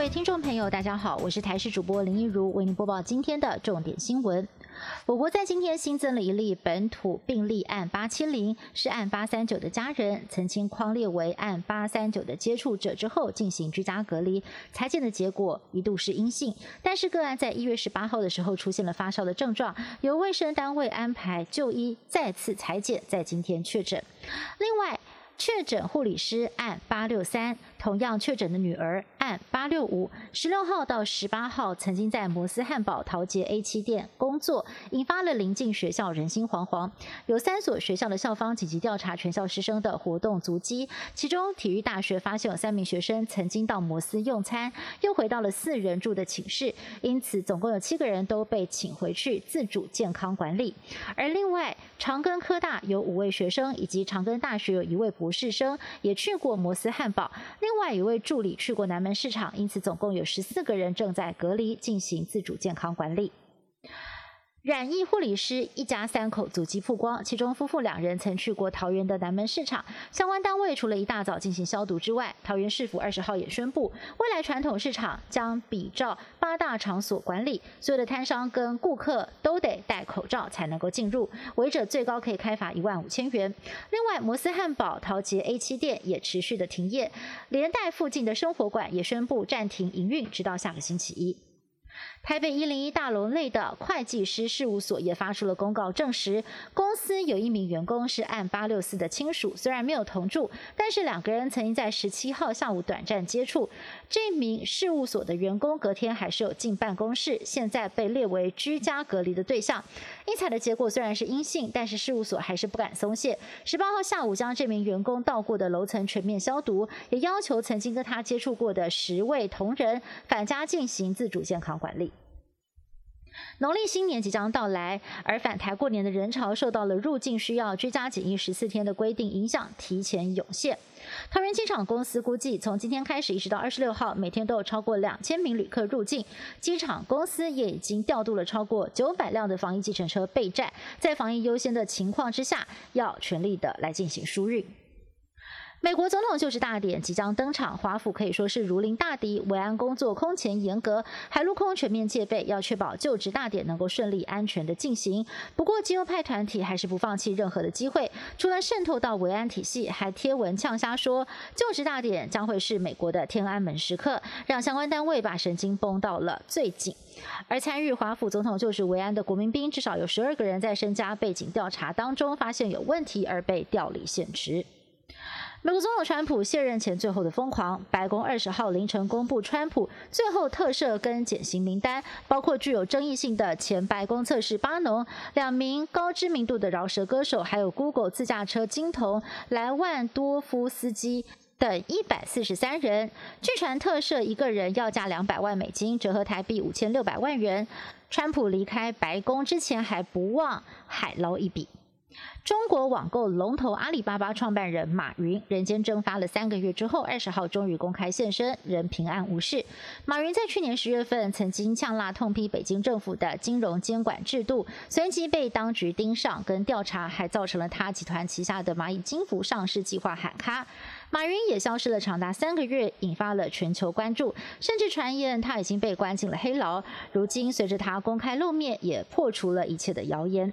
各位听众朋友，大家好，我是台视主播林一如，为您播报今天的重点新闻。我国在今天新增了一例本土病例，案八七零是案八三九的家人，曾经框列为案八三九的接触者之后进行居家隔离，裁检的结果一度是阴性，但是个案在一月十八号的时候出现了发烧的症状，由卫生单位安排就医，再次裁检，在今天确诊。另外，确诊护理师案八六三。同样确诊的女儿按八六五十六号到十八号曾经在摩斯汉堡桃杰 A 七店工作，引发了临近学校人心惶惶。有三所学校的校方紧急调查全校师生的活动足迹，其中体育大学发现有三名学生曾经到摩斯用餐，又回到了四人住的寝室，因此总共有七个人都被请回去自主健康管理。而另外长庚科大有五位学生，以及长庚大学有一位博士生也去过摩斯汉堡。另另外一位助理去过南门市场，因此总共有十四个人正在隔离进行自主健康管理。染疫护理师一家三口祖籍曝光，其中夫妇两人曾去过桃园的南门市场。相关单位除了一大早进行消毒之外，桃园市府二十号也宣布，未来传统市场将比照八大场所管理，所有的摊商跟顾客都得戴口罩才能够进入，违者最高可以开罚一万五千元。另外，摩斯汉堡、桃捷 A 七店也持续的停业，连带附近的生活馆也宣布暂停营运，直到下个星期一。台北一零一大楼内的会计师事务所也发出了公告，证实公司有一名员工是按八六四的亲属，虽然没有同住，但是两个人曾经在十七号下午短暂接触。这名事务所的员工隔天还是有进办公室，现在被列为居家隔离的对象。应采的结果虽然是阴性，但是事务所还是不敢松懈。十八号下午将这名员工到过的楼层全面消毒，也要求曾经跟他接触过的十位同仁返家进行自主健康管理。农历新年即将到来，而返台过年的人潮受到了入境需要居家检疫十四天的规定影响，提前涌现。桃园机场公司估计，从今天开始一直到二十六号，每天都有超过两千名旅客入境。机场公司也已经调度了超过九百辆的防疫计程车备战，在防疫优先的情况之下，要全力的来进行输运。美国总统就职大典即将登场，华府可以说是如临大敌，维安工作空前严格，海陆空全面戒备，要确保就职大典能够顺利安全的进行。不过，基右派团体还是不放弃任何的机会，除了渗透到维安体系，还贴文呛瞎说就职大典将会是美国的天安门时刻，让相关单位把神经绷到了最紧。而参与华府总统就职维安的国民兵，至少有十二个人在身家背景调查当中发现有问题而被调离现职。美国总统川普卸任前最后的疯狂，白宫二十号凌晨公布川普最后特赦跟减刑名单，包括具有争议性的前白宫测试巴农、两名高知名度的饶舌歌手，还有 Google 自驾车金童莱万多夫斯基等一百四十三人。据传特赦一个人要价两百万美金，折合台币五千六百万元。川普离开白宫之前还不忘海捞一笔。中国网购龙头阿里巴巴创办人马云人间蒸发了三个月之后，二十号终于公开现身，人平安无事。马云在去年十月份曾经呛辣痛批北京政府的金融监管制度，随即被当局盯上跟调查，还造成了他集团旗下的蚂蚁金服上市计划喊卡。马云也消失了长达三个月，引发了全球关注，甚至传言他已经被关进了黑牢。如今随着他公开露面，也破除了一切的谣言。